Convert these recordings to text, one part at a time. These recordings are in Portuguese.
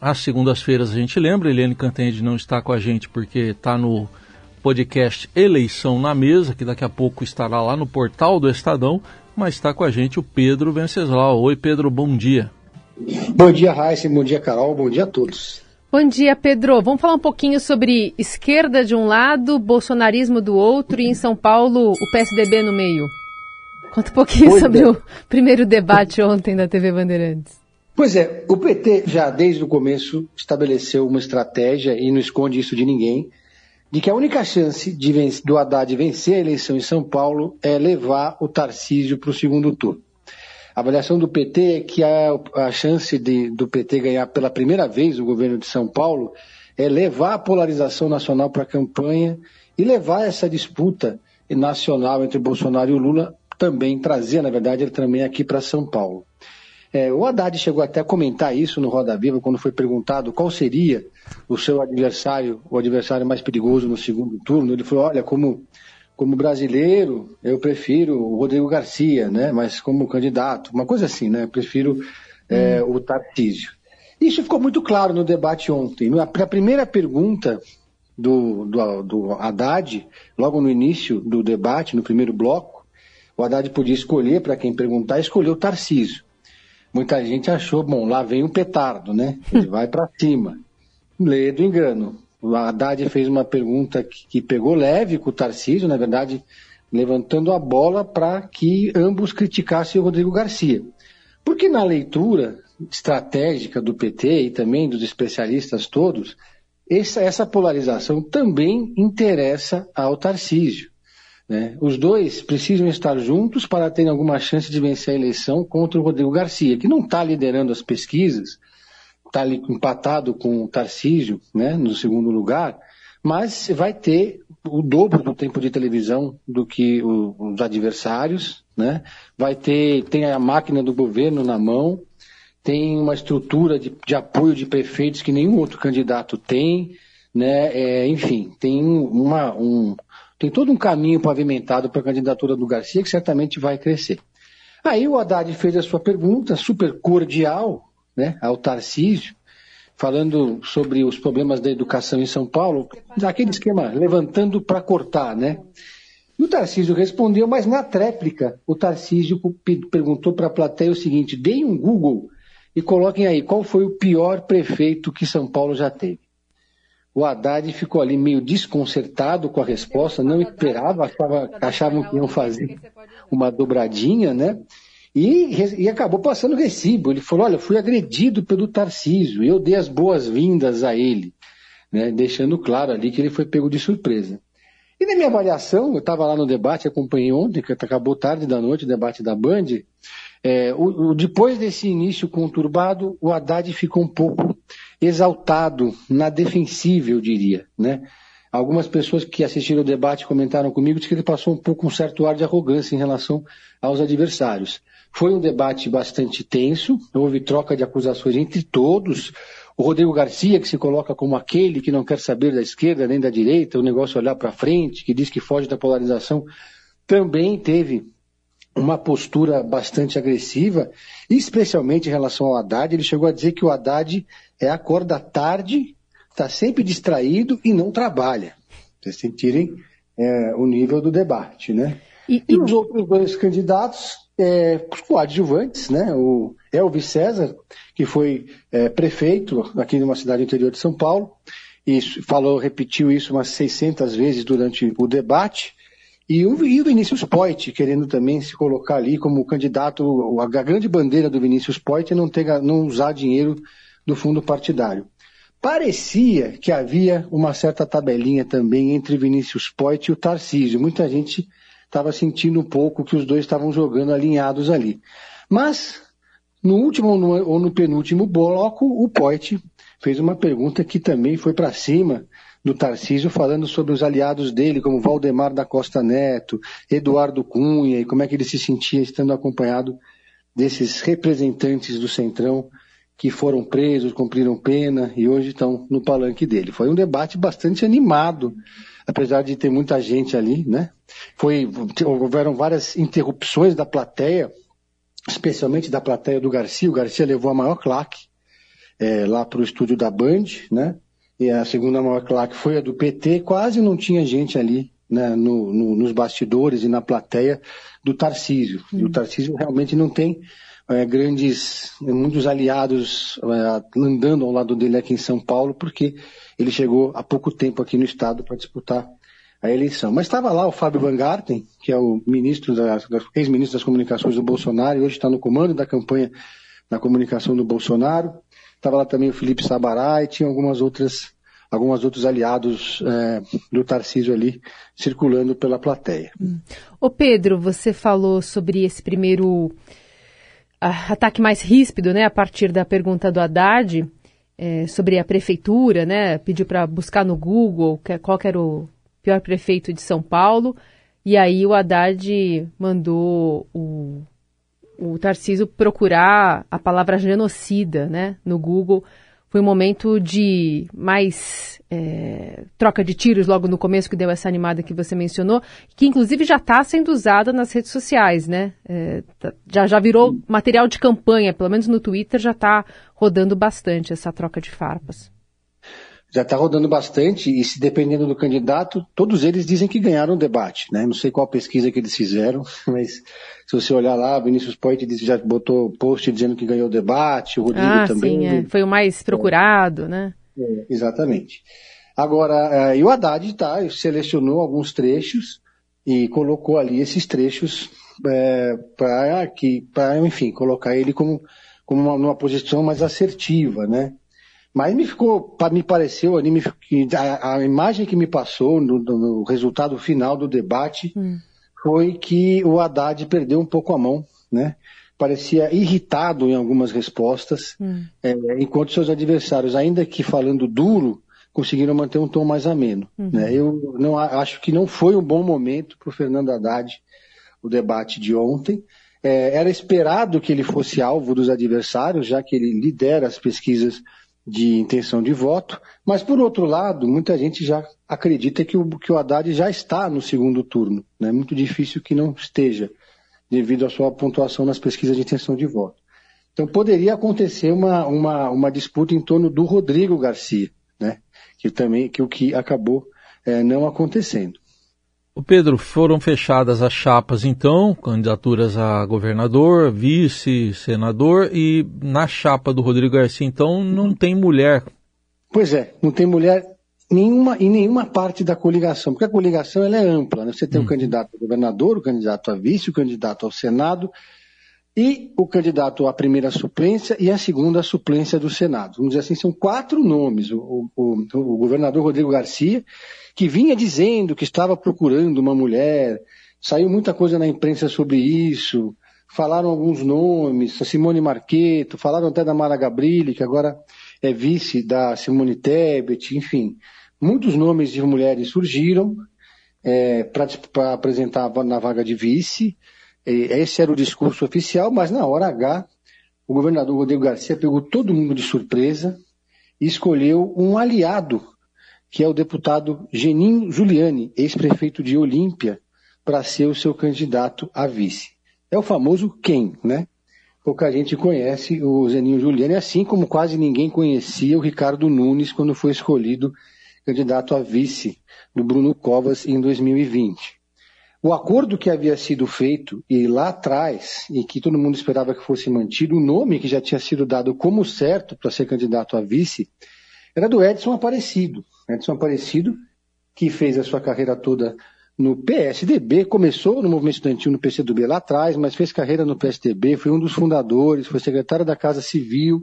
às segundas-feiras a gente lembra, Eliane Cantanhede não está com a gente porque está no podcast Eleição na Mesa, que daqui a pouco estará lá no portal do Estadão, mas está com a gente o Pedro Venceslau. Oi, Pedro, bom dia. Bom dia, Raíssa, bom dia, Carol, bom dia a todos. Bom dia, Pedro. Vamos falar um pouquinho sobre esquerda de um lado, bolsonarismo do outro e em São Paulo o PSDB no meio. Conta um pouquinho pois sobre é. o primeiro debate ontem da TV Bandeirantes. Pois é, o PT já desde o começo estabeleceu uma estratégia e não esconde isso de ninguém, de que a única chance de do Haddad vencer a eleição em São Paulo é levar o Tarcísio para o segundo turno. A avaliação do PT é que a, a chance de, do PT ganhar pela primeira vez o governo de São Paulo é levar a polarização nacional para a campanha e levar essa disputa nacional entre Bolsonaro e Lula também, trazer, na verdade, ele também aqui para São Paulo. É, o Haddad chegou até a comentar isso no Roda Viva, quando foi perguntado qual seria o seu adversário, o adversário mais perigoso no segundo turno. Ele falou: olha, como como brasileiro, eu prefiro o Rodrigo Garcia, né? Mas como candidato, uma coisa assim, né? Eu prefiro é, hum. o Tarcísio. Isso ficou muito claro no debate ontem. A primeira pergunta do, do, do Haddad, logo no início do debate, no primeiro bloco, o Haddad podia escolher, para quem perguntar, escolher o Tarcísio. Muita gente achou, bom, lá vem o petardo, né? Ele vai para cima. Lê do engano. O Haddad fez uma pergunta que, que pegou leve com o Tarcísio, na verdade, levantando a bola para que ambos criticassem o Rodrigo Garcia. Porque na leitura estratégica do PT e também dos especialistas todos, essa, essa polarização também interessa ao Tarcísio. Né? Os dois precisam estar juntos para terem alguma chance de vencer a eleição contra o Rodrigo Garcia, que não está liderando as pesquisas, está empatado com o Tarcísio, né, no segundo lugar, mas vai ter o dobro do tempo de televisão do que o, os adversários, né? Vai ter, tem a máquina do governo na mão, tem uma estrutura de, de apoio de prefeitos que nenhum outro candidato tem, né? É, enfim, tem uma, um, tem todo um caminho pavimentado para a candidatura do Garcia que certamente vai crescer. Aí o Haddad fez a sua pergunta super cordial, né, ao Tarcísio, falando sobre os problemas da educação em São Paulo, aquele esquema levantando para cortar, né? E o Tarcísio respondeu, mas na tréplica, o Tarcísio perguntou para a plateia o seguinte: deem um Google e coloquem aí qual foi o pior prefeito que São Paulo já teve. O Haddad ficou ali meio desconcertado com a resposta, não esperava, achava, achavam que iam fazer uma dobradinha, né? E, e, acabou passando recibo. Ele falou: Olha, fui agredido pelo Tarcísio, eu dei as boas-vindas a ele, né, deixando claro ali que ele foi pego de surpresa. E na minha avaliação, eu estava lá no debate, acompanhei ontem, que acabou tarde da noite, o debate da Band. É, o, o, depois desse início conturbado, o Haddad ficou um pouco exaltado, na defensiva, eu diria. Né? Algumas pessoas que assistiram o debate comentaram comigo que ele passou um pouco um certo ar de arrogância em relação aos adversários. Foi um debate bastante tenso, houve troca de acusações entre todos. O Rodrigo Garcia, que se coloca como aquele que não quer saber da esquerda nem da direita, o negócio é olhar para frente, que diz que foge da polarização, também teve uma postura bastante agressiva, especialmente em relação ao Haddad. Ele chegou a dizer que o Haddad é acorda tarde, está sempre distraído e não trabalha. Vocês sentirem é, o nível do debate, né? E, e, e os outros dois candidatos é, coadjuvantes, né? O Elvis César, que foi é, prefeito aqui numa cidade interior de São Paulo, e falou, repetiu isso umas 600 vezes durante o debate, e o, e o Vinícius Poit, querendo também se colocar ali como candidato, a grande bandeira do Vinícius Poit é não, ter, não usar dinheiro do fundo partidário. Parecia que havia uma certa tabelinha também entre Vinícius Poit e o Tarcísio. Muita gente estava sentindo um pouco que os dois estavam jogando alinhados ali. Mas, no último ou no penúltimo bloco, o Poit fez uma pergunta que também foi para cima do Tarcísio, falando sobre os aliados dele, como Valdemar da Costa Neto, Eduardo Cunha, e como é que ele se sentia estando acompanhado desses representantes do Centrão que foram presos, cumpriram pena e hoje estão no palanque dele. Foi um debate bastante animado apesar de ter muita gente ali, né? Foi, houveram várias interrupções da plateia, especialmente da plateia do Garcia. O Garcia levou a maior claque. é, lá para o estúdio da Band, né? E a segunda maior claque foi a do PT, quase não tinha gente ali né, no, no, nos bastidores e na plateia do Tarcísio. Hum. E o Tarcísio realmente não tem é, grandes, muitos aliados é, andando ao lado dele aqui em São Paulo, porque ele chegou há pouco tempo aqui no estado para disputar a eleição. Mas estava lá o Fábio Van Garten, que é o ministro da, ex-ministro das comunicações do Bolsonaro, e hoje está no comando da campanha da comunicação do Bolsonaro. Estava lá também o Felipe Sabará e tinha algumas outras, alguns outros aliados é, do Tarcísio ali circulando pela plateia. Hum. Ô Pedro, você falou sobre esse primeiro ataque mais ríspido, né, a partir da pergunta do Haddad é, sobre a prefeitura, né, pediu para buscar no Google qual era o pior prefeito de São Paulo, e aí o Haddad mandou o, o Tarciso procurar a palavra genocida, né, no Google, foi um momento de mais é, troca de tiros logo no começo, que deu essa animada que você mencionou, que inclusive já está sendo usada nas redes sociais, né? É, tá, já, já virou material de campanha, pelo menos no Twitter já está rodando bastante essa troca de farpas já está rodando bastante e se dependendo do candidato, todos eles dizem que ganharam o debate, né? Não sei qual pesquisa que eles fizeram, mas se você olhar lá, Vinícius Poit já botou post dizendo que ganhou o debate, o Rodrigo ah, também. Sim, é. Foi o mais procurado, é. né? É, exatamente. Agora, uh, e o Haddad tá, selecionou alguns trechos e colocou ali esses trechos é, para para enfim, colocar ele como, como uma, numa posição mais assertiva, né? Mas me ficou, me pareceu ali, me, a, a, imagem que me passou no, no resultado final do debate hum. foi que o Haddad perdeu um pouco a mão, né? Parecia irritado em algumas respostas, hum. é, enquanto seus adversários, ainda que falando duro, conseguiram manter um tom mais ameno. Uhum. Né? Eu não acho que não foi um bom momento para o Fernando Haddad o debate de ontem. É, era esperado que ele fosse alvo dos adversários, já que ele lidera as pesquisas de intenção de voto, mas por outro lado, muita gente já acredita que o, que o Haddad já está no segundo turno. É né? muito difícil que não esteja, devido à sua pontuação nas pesquisas de intenção de voto. Então poderia acontecer uma, uma, uma disputa em torno do Rodrigo Garcia, né? que também que o que acabou é, não acontecendo. O Pedro, foram fechadas as chapas então, candidaturas a governador, vice, senador e na chapa do Rodrigo Garcia então não tem mulher. Pois é, não tem mulher nenhuma em nenhuma parte da coligação, porque a coligação ela é ampla, né? Você tem hum. o uhum. candidato a governador, o candidato a vice, o candidato ao Senado e o candidato à primeira suplência e a segunda suplência do Senado. Vamos dizer assim, são quatro nomes. O, o, o governador Rodrigo Garcia, que vinha dizendo que estava procurando uma mulher, saiu muita coisa na imprensa sobre isso, falaram alguns nomes, a Simone Marqueto, falaram até da Mara Gabrilli, que agora é vice da Simone Tebet, enfim. Muitos nomes de mulheres surgiram é, para apresentar na vaga de vice. Esse era o discurso oficial, mas na hora H, o governador Rodrigo Garcia pegou todo mundo de surpresa e escolheu um aliado que é o deputado Geninho Giuliani, ex-prefeito de Olímpia, para ser o seu candidato a vice. É o famoso quem, né? Pouca gente conhece o Zeninho Giuliani, assim como quase ninguém conhecia o Ricardo Nunes quando foi escolhido candidato a vice do Bruno Covas em 2020. O acordo que havia sido feito e lá atrás, e que todo mundo esperava que fosse mantido, o nome que já tinha sido dado como certo para ser candidato a vice, era do Edson Aparecido. Edson Aparecido, que fez a sua carreira toda no PSDB, começou no movimento estudantil no PCdoB lá atrás, mas fez carreira no PSDB, foi um dos fundadores, foi secretário da Casa Civil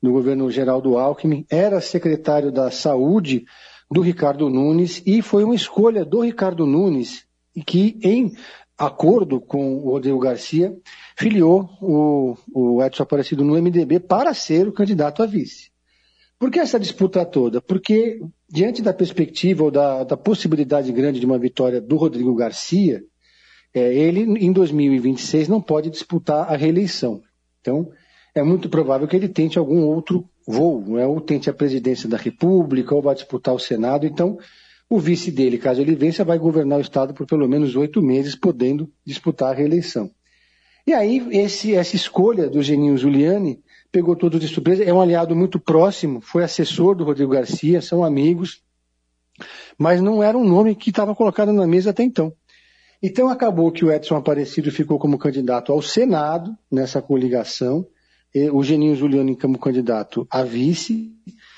no governo Geraldo Alckmin, era secretário da Saúde do Ricardo Nunes e foi uma escolha do Ricardo Nunes que, em acordo com o Rodrigo Garcia, filiou o, o Edson Aparecido no MDB para ser o candidato a vice. Por que essa disputa toda? Porque, diante da perspectiva ou da, da possibilidade grande de uma vitória do Rodrigo Garcia, é, ele, em 2026, não pode disputar a reeleição. Então, é muito provável que ele tente algum outro voo, né? ou tente a presidência da República, ou vai disputar o Senado. Então, o vice dele, caso ele vença, vai governar o Estado por pelo menos oito meses, podendo disputar a reeleição. E aí, esse, essa escolha do Geninho Giuliani pegou todos de surpresa. É um aliado muito próximo, foi assessor do Rodrigo Garcia, são amigos, mas não era um nome que estava colocado na mesa até então. Então acabou que o Edson Aparecido ficou como candidato ao Senado nessa coligação, o Geninho Juliano como candidato a vice,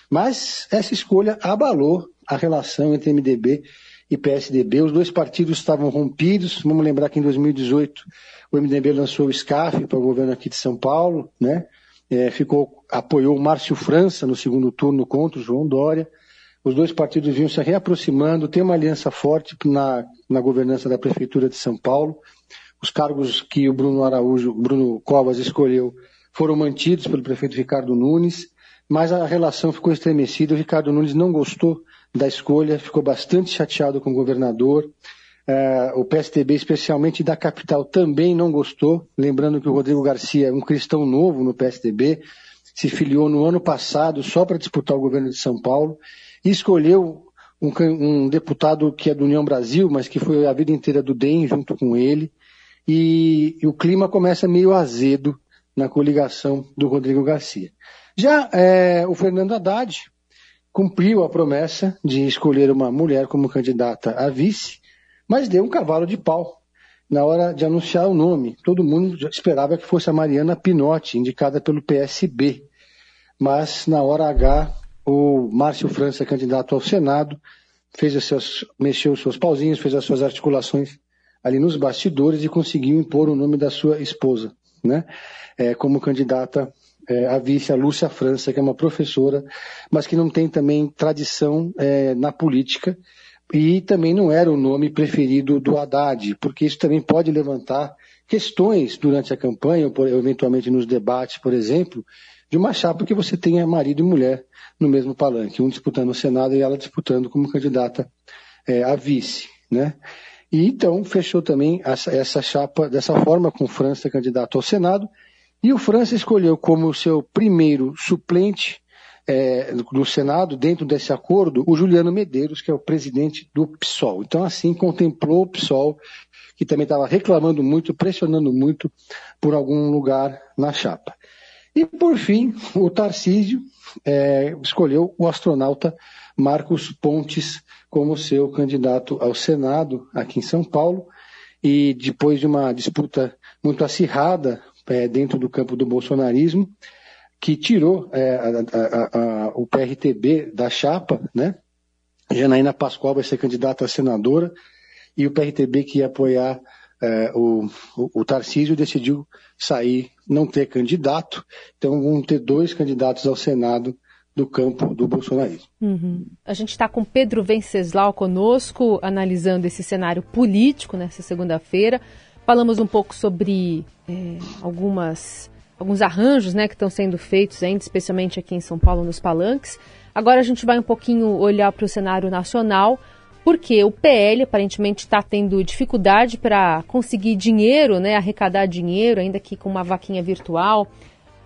mas essa escolha abalou a relação entre MDB e PSDB. Os dois partidos estavam rompidos. Vamos lembrar que em 2018 o MDB lançou o SCAF para o governo aqui de São Paulo, né? É, ficou, apoiou o Márcio França no segundo turno contra o João Dória. Os dois partidos vinham se reaproximando, tem uma aliança forte na, na governança da Prefeitura de São Paulo. Os cargos que o Bruno Araújo, Bruno Covas escolheu foram mantidos pelo prefeito Ricardo Nunes, mas a relação ficou estremecida. O Ricardo Nunes não gostou da escolha, ficou bastante chateado com o governador. Uh, o PSDB, especialmente da capital, também não gostou. Lembrando que o Rodrigo Garcia é um cristão novo no PSDB, se filiou no ano passado só para disputar o governo de São Paulo e escolheu um, um, deputado que é do União Brasil, mas que foi a vida inteira do DEM junto com ele. E, e o clima começa meio azedo na coligação do Rodrigo Garcia. Já é, o Fernando Haddad, cumpriu a promessa de escolher uma mulher como candidata a vice, mas deu um cavalo de pau na hora de anunciar o nome. Todo mundo esperava que fosse a Mariana Pinotti, indicada pelo PSB. Mas na hora H, o Márcio França, candidato ao Senado, fez os seus, mexeu os seus pauzinhos, fez as suas articulações ali nos bastidores e conseguiu impor o nome da sua esposa, né? É, como candidata é, a vice, a Lúcia França, que é uma professora, mas que não tem também tradição é, na política e também não era o nome preferido do Haddad, porque isso também pode levantar questões durante a campanha, ou eventualmente nos debates, por exemplo, de uma chapa que você tenha marido e mulher no mesmo palanque, um disputando o Senado e ela disputando como candidata é, a vice, né? E então fechou também essa, essa chapa dessa forma, com França candidato ao Senado, e o França escolheu como seu primeiro suplente é, do Senado, dentro desse acordo, o Juliano Medeiros, que é o presidente do PSOL. Então, assim, contemplou o PSOL, que também estava reclamando muito, pressionando muito por algum lugar na chapa. E, por fim, o Tarcísio é, escolheu o astronauta Marcos Pontes como seu candidato ao Senado aqui em São Paulo. E depois de uma disputa muito acirrada é, dentro do campo do bolsonarismo, que tirou é, a, a, a, o PRTB da chapa, né? Janaína Pascoal vai ser candidata a senadora, e o PRTB que ia apoiar é, o, o, o Tarcísio decidiu sair, não ter candidato, então vão ter dois candidatos ao Senado do campo do bolsonarismo. Uhum. A gente está com Pedro Venceslau conosco, analisando esse cenário político nessa segunda-feira. Falamos um pouco sobre é, algumas, alguns arranjos né, que estão sendo feitos, ainda, especialmente aqui em São Paulo, nos palanques. Agora a gente vai um pouquinho olhar para o cenário nacional, porque o PL aparentemente está tendo dificuldade para conseguir dinheiro, né, arrecadar dinheiro, ainda que com uma vaquinha virtual,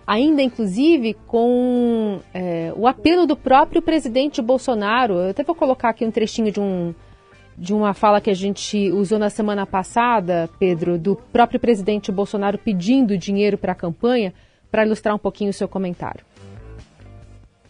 ainda inclusive com é, o apelo do próprio presidente Bolsonaro. Eu até vou colocar aqui um trechinho de um de uma fala que a gente usou na semana passada, Pedro, do próprio presidente Bolsonaro pedindo dinheiro para a campanha, para ilustrar um pouquinho o seu comentário.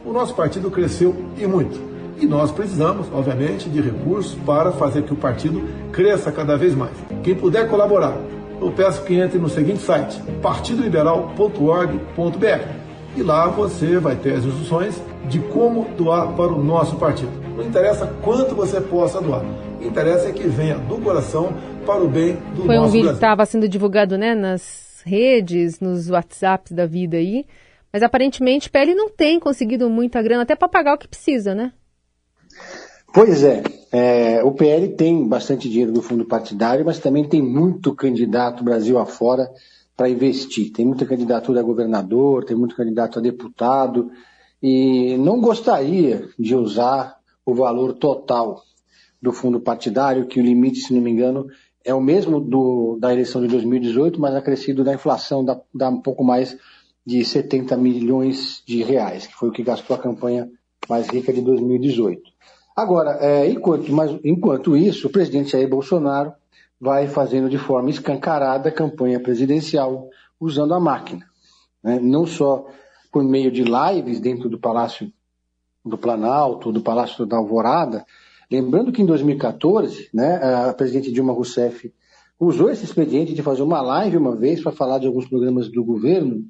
O nosso partido cresceu e muito. E nós precisamos, obviamente, de recursos para fazer que o partido cresça cada vez mais. Quem puder colaborar, eu peço que entre no seguinte site, partidoliberal.org.br. E lá você vai ter as instruções de como doar para o nosso partido. Não interessa quanto você possa doar interessa é que venha do coração para o bem do Foi nosso um vídeo que estava sendo divulgado né, nas redes, nos WhatsApps da vida aí. Mas aparentemente PL não tem conseguido muita grana, até para pagar o que precisa, né? Pois é, é, o PL tem bastante dinheiro do fundo partidário, mas também tem muito candidato Brasil afora para investir. Tem muita candidatura a governador, tem muito candidato a deputado, e não gostaria de usar o valor total do fundo partidário, que o limite, se não me engano, é o mesmo do, da eleição de 2018, mas acrescido da inflação, dá, dá um pouco mais de 70 milhões de reais, que foi o que gastou a campanha mais rica de 2018. Agora, é, enquanto, mas, enquanto isso, o presidente Jair Bolsonaro vai fazendo de forma escancarada a campanha presidencial usando a máquina. Né? Não só por meio de lives dentro do Palácio do Planalto, do Palácio da Alvorada. Lembrando que em 2014, né, a presidente Dilma Rousseff usou esse expediente de fazer uma live uma vez para falar de alguns programas do governo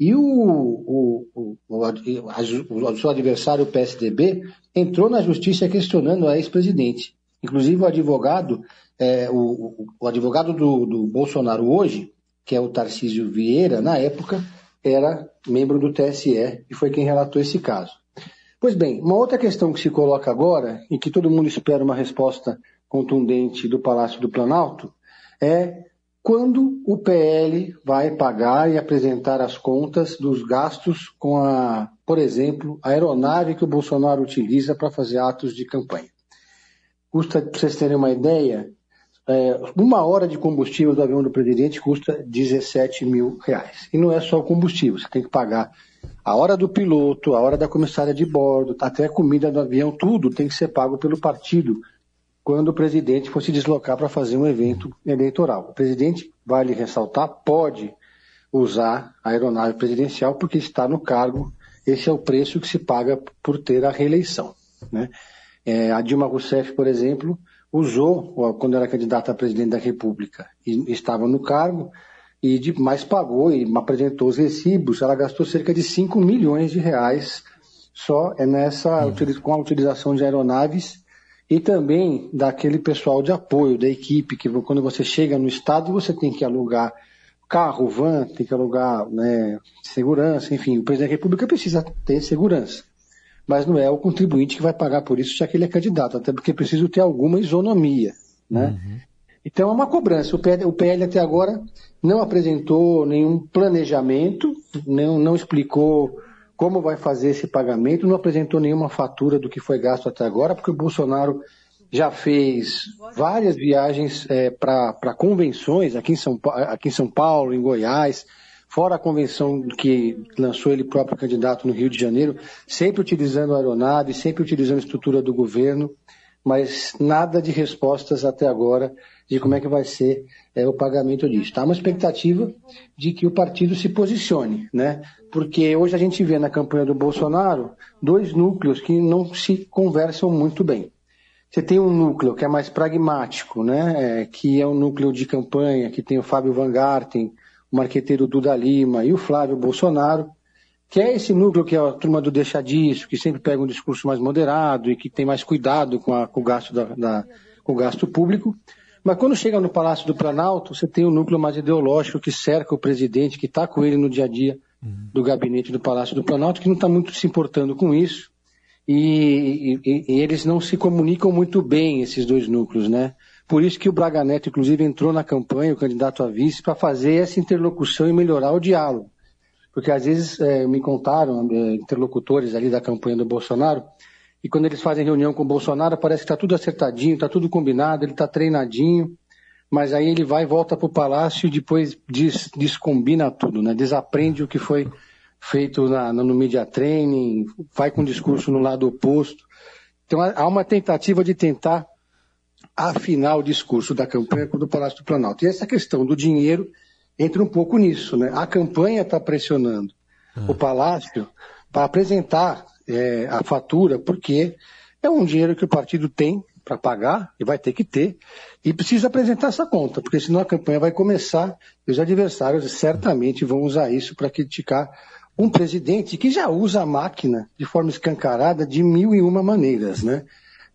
e o, o, o, o, seu adversário, o PSDB, entrou na justiça questionando a ex-presidente. Inclusive o advogado, é, o, o, advogado do, do Bolsonaro hoje, que é o Tarcísio Vieira, na época, era membro do TSE e foi quem relatou esse caso. Pois bem, uma outra questão que se coloca agora, e que todo mundo espera uma resposta contundente do Palácio do Planalto, é quando o PL vai pagar e apresentar as contas dos gastos com a, por exemplo, a aeronave que o Bolsonaro utiliza para fazer atos de campanha. Custa, para vocês terem uma ideia, é, uma hora de combustível do avião do presidente custa 17 mil reais. E não é só o combustível, você tem que pagar a hora do piloto, a hora da comissária de bordo, até a comida do avião, tudo tem que ser pago pelo partido quando o presidente for se deslocar para fazer um evento eleitoral. O presidente, vale ressaltar, pode usar a aeronave presidencial porque está no cargo. Esse é o preço que se paga por ter a reeleição. Né? É, a Dilma Rousseff, por exemplo, usou, quando era candidata a presidente da República, e estava no cargo, e de, mais pagou e apresentou os recibos, ela gastou cerca de 5 milhões de reais só é nessa, uhum. com a utilização de aeronaves e também daquele pessoal de apoio, da equipe, que quando você chega no estado você tem que alugar carro, van, tem que alugar né, segurança, enfim, o presidente da República precisa ter segurança. Mas não é o contribuinte que vai pagar por isso, já que ele é candidato, até porque precisa ter alguma isonomia. Né? Uhum. Então é uma cobrança. O PL, o PL, até agora não apresentou nenhum planejamento, não, não explicou como vai fazer esse pagamento, não apresentou nenhuma fatura do que foi gasto até agora, porque o Bolsonaro já fez várias viagens é, para convenções aqui em, São, aqui em São Paulo, em Goiás, fora a convenção que lançou ele próprio candidato no Rio de Janeiro, sempre utilizando a aeronave, sempre utilizando a estrutura do governo, mas nada de respostas até agora de como é que vai ser é, o pagamento disso. Há tá? uma expectativa de que o partido se posicione, né? Porque hoje a gente vê na campanha do Bolsonaro dois núcleos que não se conversam muito bem. Você tem um núcleo que é mais pragmático, né? É, que é um núcleo de campanha, que tem o Fábio Van Garten, o marqueteiro Duda Lima e o Flávio Bolsonaro, que é esse núcleo que é a turma do deixa disso, que sempre pega um discurso mais moderado e que tem mais cuidado com, a, com o gasto da, da, com o gasto público. Mas quando chega no Palácio do Planalto, você tem um núcleo mais ideológico que cerca o presidente, que está com ele no dia a dia uhum. do gabinete do Palácio do Planalto, que não está muito se importando com isso. E, e, e, eles não se comunicam muito bem, esses dois núcleos, né? Por isso que o Braga Neto, inclusive, entrou na campanha, o candidato a vice, para fazer essa interlocução e melhorar o diálogo. Porque às vezes é, me contaram é, interlocutores ali da campanha do Bolsonaro e quando eles fazem reunião com o Bolsonaro, parece que está tudo acertadinho, está tudo combinado, ele está treinadinho, mas aí ele vai, volta para o palácio e depois des, descombina tudo, né? desaprende o que foi feito na, no media training, vai com o discurso no lado oposto. Então há uma tentativa de tentar afinar o discurso da campanha do Palácio do Planalto. E essa questão do dinheiro entra um pouco nisso. Né? A campanha está pressionando ah. o Palácio para apresentar é, a fatura, porque é um dinheiro que o partido tem para pagar, e vai ter que ter, e precisa apresentar essa conta, porque senão a campanha vai começar e os adversários certamente vão usar isso para criticar um presidente que já usa a máquina de forma escancarada de mil e uma maneiras, né?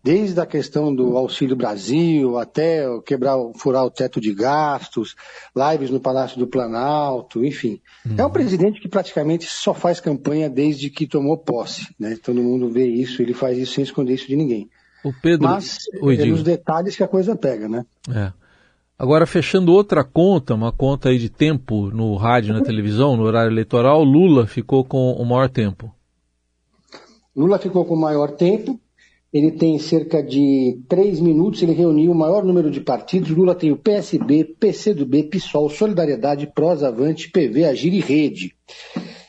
Desde a questão do Auxílio Brasil até quebrar, furar o teto de gastos, lives no Palácio do Planalto, enfim. Uhum. É um presidente que praticamente só faz campanha desde que tomou posse. Né? Todo mundo vê isso, ele faz isso sem esconder isso de ninguém. O Pedro... Mas Oi, é nos detalhes que a coisa pega, né? É. Agora, fechando outra conta, uma conta aí de tempo no rádio, na televisão, no horário eleitoral, Lula ficou com o maior tempo. Lula ficou com o maior tempo, ele tem cerca de três minutos, ele reuniu o maior número de partidos. Lula tem o PSB, PCdoB, PSOL, Solidariedade, Prosa Avante, PV, Agir e Rede.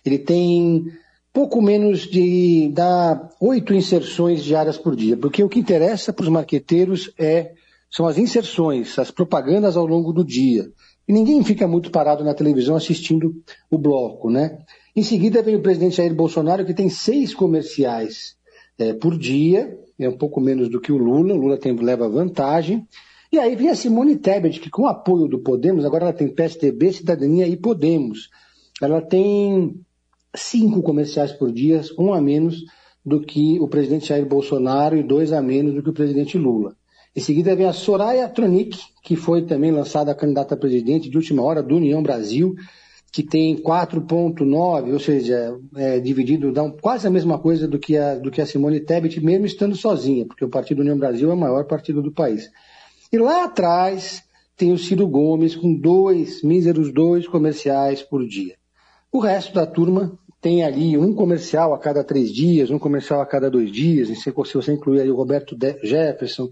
Ele tem pouco menos de dá oito inserções diárias por dia, porque o que interessa para os marqueteiros é são as inserções, as propagandas ao longo do dia. E ninguém fica muito parado na televisão assistindo o bloco, né? Em seguida vem o presidente Jair Bolsonaro, que tem seis comerciais é, por dia, é um pouco menos do que o Lula, o Lula tem, leva vantagem. E aí vem a Simone Tebet, que com o apoio do Podemos, agora ela tem PSDB, Cidadania e Podemos. Ela tem cinco comerciais por dia, um a menos do que o presidente Jair Bolsonaro e dois a menos do que o presidente Lula. Em seguida vem a Soraya Tronic, que foi também lançada candidata a presidente de última hora do União Brasil, que tem 4,9, ou seja, é, dividido, dá quase a mesma coisa do que, a, do que a Simone Tebet, mesmo estando sozinha, porque o Partido União Brasil é o maior partido do país. E lá atrás tem o Ciro Gomes com dois, míseros dois comerciais por dia. O resto da turma tem ali um comercial a cada três dias, um comercial a cada dois dias, se você incluir aí o Roberto Jefferson,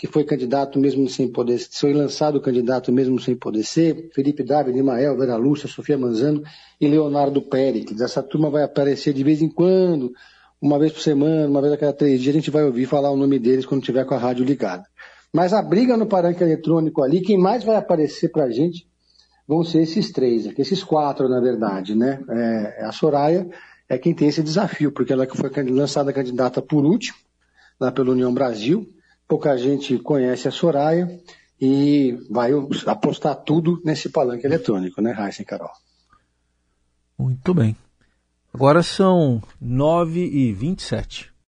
que foi candidato mesmo sem poder, foi lançado candidato mesmo sem poder ser, Felipe David, Imael, Vera Lúcia, Sofia Manzano e Leonardo Péricles. Essa turma vai aparecer de vez em quando, uma vez por semana, uma vez a cada três dias, a gente vai ouvir falar o nome deles quando tiver com a rádio ligada. Mas a briga no paranque eletrônico ali, quem mais vai aparecer para a gente vão ser esses três, esses quatro, na verdade, né? É, a Soraya é quem tem esse desafio, porque ela que foi lançada candidata por último, lá pela União Brasil, pouca gente conhece a Soraya e vai apostar tudo nesse palanque eletrônico, né, Raíssa e Carol? Muito bem. Agora são 9 e 27